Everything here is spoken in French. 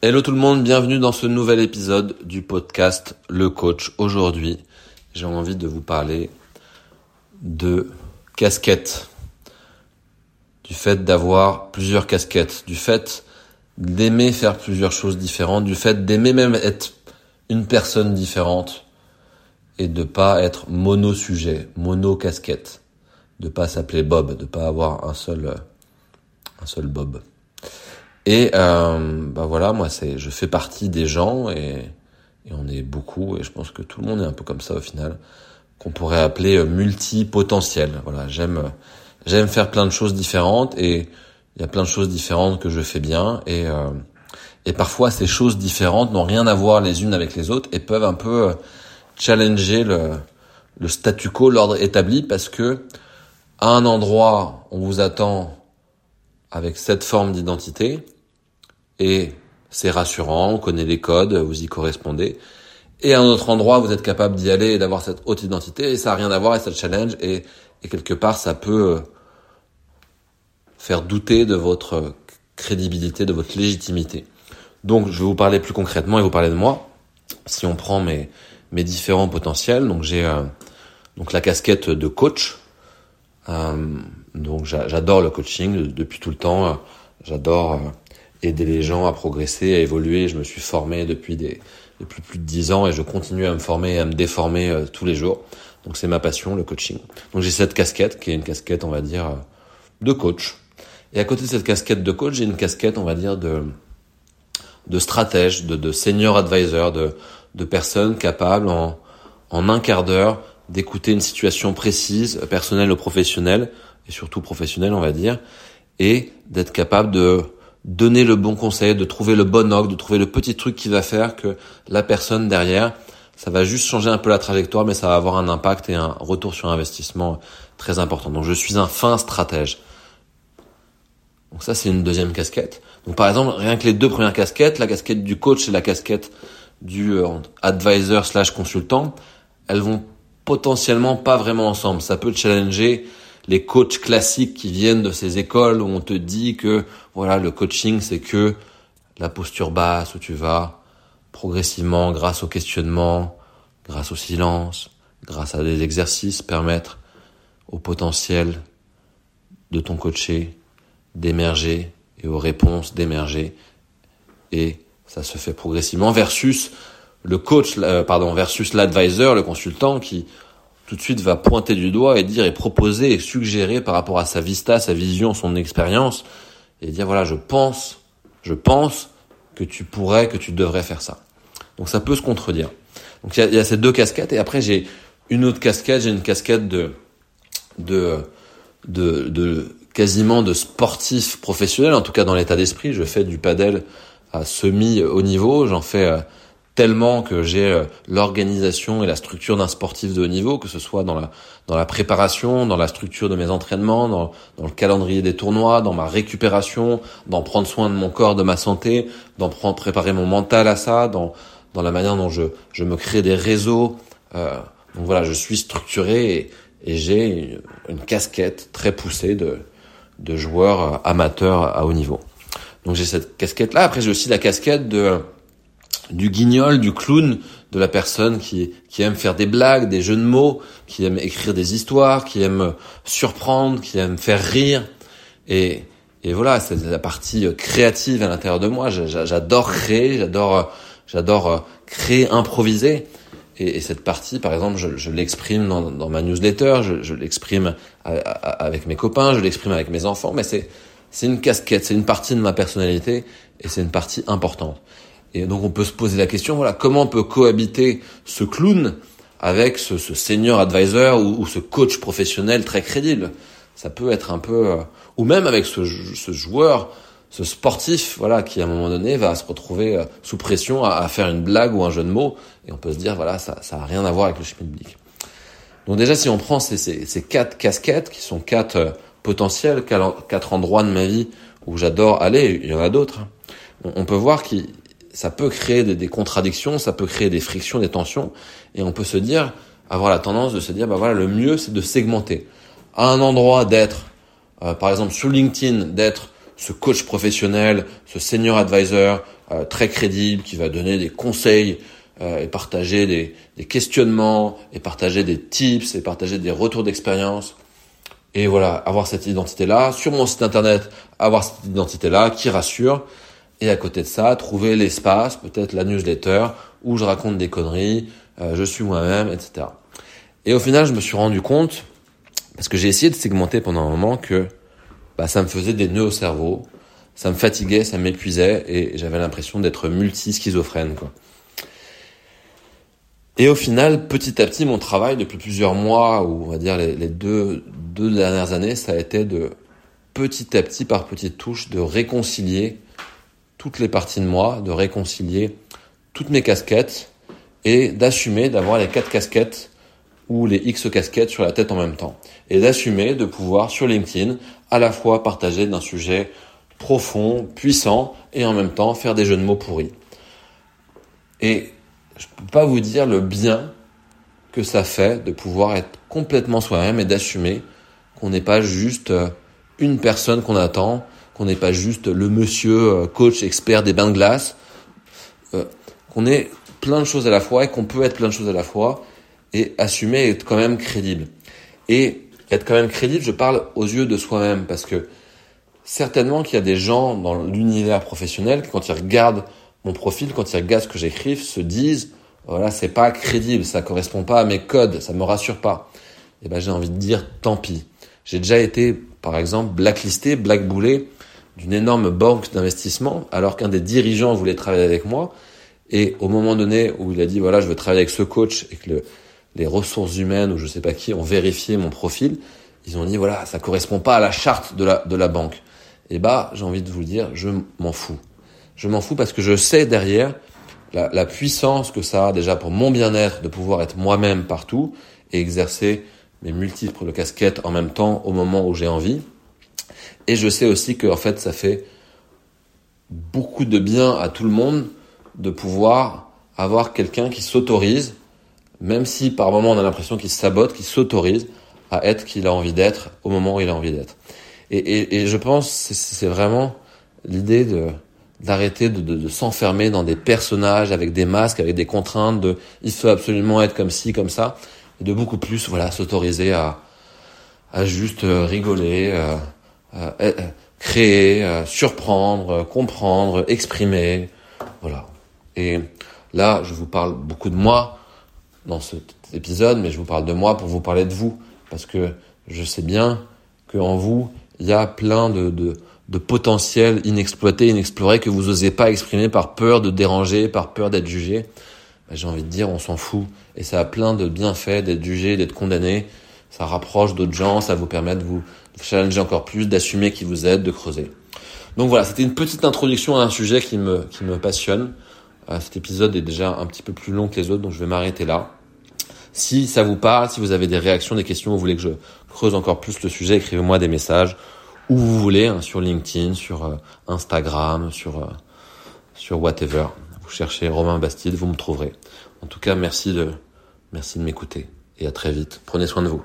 Hello tout le monde, bienvenue dans ce nouvel épisode du podcast Le Coach. Aujourd'hui, j'ai envie de vous parler de casquettes, du fait d'avoir plusieurs casquettes, du fait d'aimer faire plusieurs choses différentes, du fait d'aimer même être une personne différente et de pas être mono-sujet, mono-casquette, de pas s'appeler Bob, de pas avoir un seul, un seul Bob. Et euh, bah voilà, moi c'est, je fais partie des gens et, et, on est beaucoup et je pense que tout le monde est un peu comme ça au final, qu'on pourrait appeler euh, multipotentiel. Voilà, j'aime j'aime faire plein de choses différentes et il y a plein de choses différentes que je fais bien et euh, et parfois ces choses différentes n'ont rien à voir les unes avec les autres et peuvent un peu euh, challenger le le statu quo, l'ordre établi parce que à un endroit on vous attend avec cette forme d'identité et c'est rassurant, on connaît les codes, vous y correspondez. Et à un autre endroit, vous êtes capable d'y aller et d'avoir cette haute identité, et ça n'a rien à voir, et ça challenge, et, quelque part, ça peut euh, faire douter de votre crédibilité, de votre légitimité. Donc, je vais vous parler plus concrètement et vous parler de moi. Si on prend mes, mes différents potentiels, donc j'ai euh, donc la casquette de coach. Euh, donc, j'adore le coaching depuis tout le temps. J'adore aider les gens à progresser, à évoluer. Je me suis formé depuis des depuis plus de dix ans et je continue à me former et à me déformer euh, tous les jours. Donc c'est ma passion, le coaching. Donc j'ai cette casquette qui est une casquette, on va dire, euh, de coach. Et à côté de cette casquette de coach, j'ai une casquette, on va dire, de de stratège, de, de senior advisor, de de personnes capables en en un quart d'heure d'écouter une situation précise, personnelle ou professionnelle, et surtout professionnelle, on va dire, et d'être capable de donner le bon conseil, de trouver le bon angle, de trouver le petit truc qui va faire que la personne derrière, ça va juste changer un peu la trajectoire, mais ça va avoir un impact et un retour sur investissement très important. Donc je suis un fin stratège. Donc ça c'est une deuxième casquette. Donc par exemple, rien que les deux premières casquettes, la casquette du coach et la casquette du euh, advisor slash consultant, elles vont potentiellement pas vraiment ensemble. Ça peut challenger les coachs classiques qui viennent de ces écoles où on te dit que voilà le coaching c'est que la posture basse où tu vas progressivement grâce au questionnement, grâce au silence, grâce à des exercices permettre au potentiel de ton coaché d'émerger et aux réponses d'émerger. Et ça se fait progressivement versus le coach euh, pardon versus l'advisor le consultant qui tout de suite va pointer du doigt et dire et proposer et suggérer par rapport à sa vista, sa vision, son expérience et dire voilà, je pense, je pense que tu pourrais, que tu devrais faire ça. Donc ça peut se contredire. Donc il y a, ces deux casquettes et après j'ai une autre casquette, j'ai une casquette de de de, de quasiment de sportif professionnel, en tout cas dans l'état d'esprit. Je fais du padel à semi haut niveau, j'en fais euh, tellement que j'ai euh, l'organisation et la structure d'un sportif de haut niveau, que ce soit dans la dans la préparation, dans la structure de mes entraînements, dans, dans le calendrier des tournois, dans ma récupération, dans prendre soin de mon corps, de ma santé, dans prendre préparer mon mental à ça, dans dans la manière dont je je me crée des réseaux. Euh, donc voilà, je suis structuré et, et j'ai une, une, casquette très poussée de de joueur amateur à haut niveau. Donc j'ai cette casquette là. Après j'ai aussi la casquette de du guignol, du clown, de la personne qui, qui aime faire des blagues, des jeux de mots, qui aime écrire des histoires, qui aime surprendre, qui aime faire rire. Et, et voilà, c'est la partie créative à l'intérieur de moi. J'adore créer, j'adore, j'adore créer, improviser. Et, et, cette partie, par exemple, je, je l'exprime dans, dans, ma newsletter, je, je l'exprime avec mes copains, je l'exprime avec mes enfants, mais c'est, c'est une casquette, c'est une partie de ma personnalité et c'est une partie importante. Et donc on peut se poser la question, voilà, comment on peut cohabiter ce clown avec ce, ce senior advisor ou, ce coach professionnel très crédible? Ça peut être un peu, euh, ou même avec ce, joueur, ce sportif, voilà, qui à un moment donné va se retrouver euh, sous pression à, faire une blague ou un jeu de mots, et on peut se dire, voilà, ça, ça rien à voir avec le schmilblick. Donc déjà, si on prend ces, ces, ces quatre casquettes qui sont quatre euh, potentiels, quatre endroits de ma vie où j'adore aller, il y en a d'autres. Hein, on peut voir qu'il ça peut créer des, des, contradictions, ça peut créer des frictions, des tensions, et on peut se dire, avoir la tendance de se dire, bah voilà, le mieux c'est de segmenter. À un endroit d'être, euh, par exemple sur LinkedIn, d'être ce coach professionnel, ce senior advisor euh, très crédible qui va donner des conseils euh, et partager des, des, questionnements et partager des tips et partager des retours d'expérience. Et voilà, avoir cette identité-là sur mon site internet, avoir cette identité-là qui rassure. Et à côté de ça, trouver l'espace, peut-être la newsletter où je raconte des conneries, euh, je suis moi-même, etc. Et au final, je me suis rendu compte, parce que j'ai essayé de segmenter pendant un moment, que bah, ça me faisait des nœuds au cerveau, ça me fatiguait, ça m'épuisait, et j'avais l'impression d'être multi-schizophrène. Quoi. Et au final, petit à petit, mon travail depuis plusieurs mois, ou on va dire les, les deux, deux dernières années, ça a été de petit à petit, par petites touches, de réconcilier toutes les parties de moi, de réconcilier toutes mes casquettes et d'assumer d'avoir les quatre casquettes ou les X casquettes sur la tête en même temps. Et d'assumer de pouvoir sur LinkedIn à la fois partager d'un sujet profond, puissant et en même temps faire des jeux de mots pourris. Et je ne peux pas vous dire le bien que ça fait de pouvoir être complètement soi-même et d'assumer qu'on n'est pas juste une personne qu'on attend, qu'on n'est pas juste le monsieur euh, coach expert des bains de glace, euh, qu'on est plein de choses à la fois et qu'on peut être plein de choses à la fois et assumer et être quand même crédible. Et être quand même crédible, je parle aux yeux de soi-même parce que certainement qu'il y a des gens dans l'univers professionnel qui quand ils regardent mon profil, quand ils regardent ce que j'écris, se disent voilà, c'est pas crédible, ça correspond pas à mes codes, ça me rassure pas. Et eh ben j'ai envie de dire tant pis. J'ai déjà été par exemple blacklisté, blackboulé d'une énorme banque d'investissement alors qu'un des dirigeants voulait travailler avec moi et au moment donné où il a dit voilà, je veux travailler avec ce coach et que le, les ressources humaines ou je sais pas qui ont vérifié mon profil, ils ont dit voilà, ça correspond pas à la charte de la, de la banque. Et bah, j'ai envie de vous dire, je m'en fous. Je m'en fous parce que je sais derrière la, la, puissance que ça a déjà pour mon bien-être de pouvoir être moi-même partout et exercer mes multiples casquettes en même temps au moment où j'ai envie. Et je sais aussi que en fait, ça fait beaucoup de bien à tout le monde de pouvoir avoir quelqu'un qui s'autorise, même si par moment on a l'impression qu'il sabote, qu'il s'autorise à être qui il a envie d'être au moment où il a envie d'être. Et, et, et, je pense c'est vraiment l'idée de d'arrêter de, de, de s'enfermer dans des personnages avec des masques, avec des contraintes de il faut absolument être comme ci, comme ça, et de beaucoup plus voilà s'autoriser à à juste euh, rigoler, euh, créer, euh, surprendre, comprendre, exprimer, voilà. Et là, je vous parle beaucoup de moi dans cet épisode, mais je vous parle de moi pour vous parler de vous. Parce que je sais bien qu'en vous, il y a plein de, de, de potentiel inexploité, inexploré que vous n'osez pas exprimer par peur de déranger, par peur d'être jugé. Ben, J'ai envie de dire, on s'en fout. Et ça a plein de bienfaits d'être jugé, d'être condamné. Ça rapproche d'autres gens, ça vous permet de vous challenger encore plus, d'assumer qui vous êtes, de creuser. Donc voilà, c'était une petite introduction à un sujet qui me, qui me passionne. Euh, cet épisode est déjà un petit peu plus long que les autres, donc je vais m'arrêter là. Si ça vous parle, si vous avez des réactions, des questions, vous voulez que je creuse encore plus le sujet, écrivez-moi des messages où vous voulez, hein, sur LinkedIn, sur euh, Instagram, sur, euh, sur whatever. Vous cherchez Romain Bastide, vous me trouverez. En tout cas, merci de, merci de m'écouter et à très vite. Prenez soin de vous.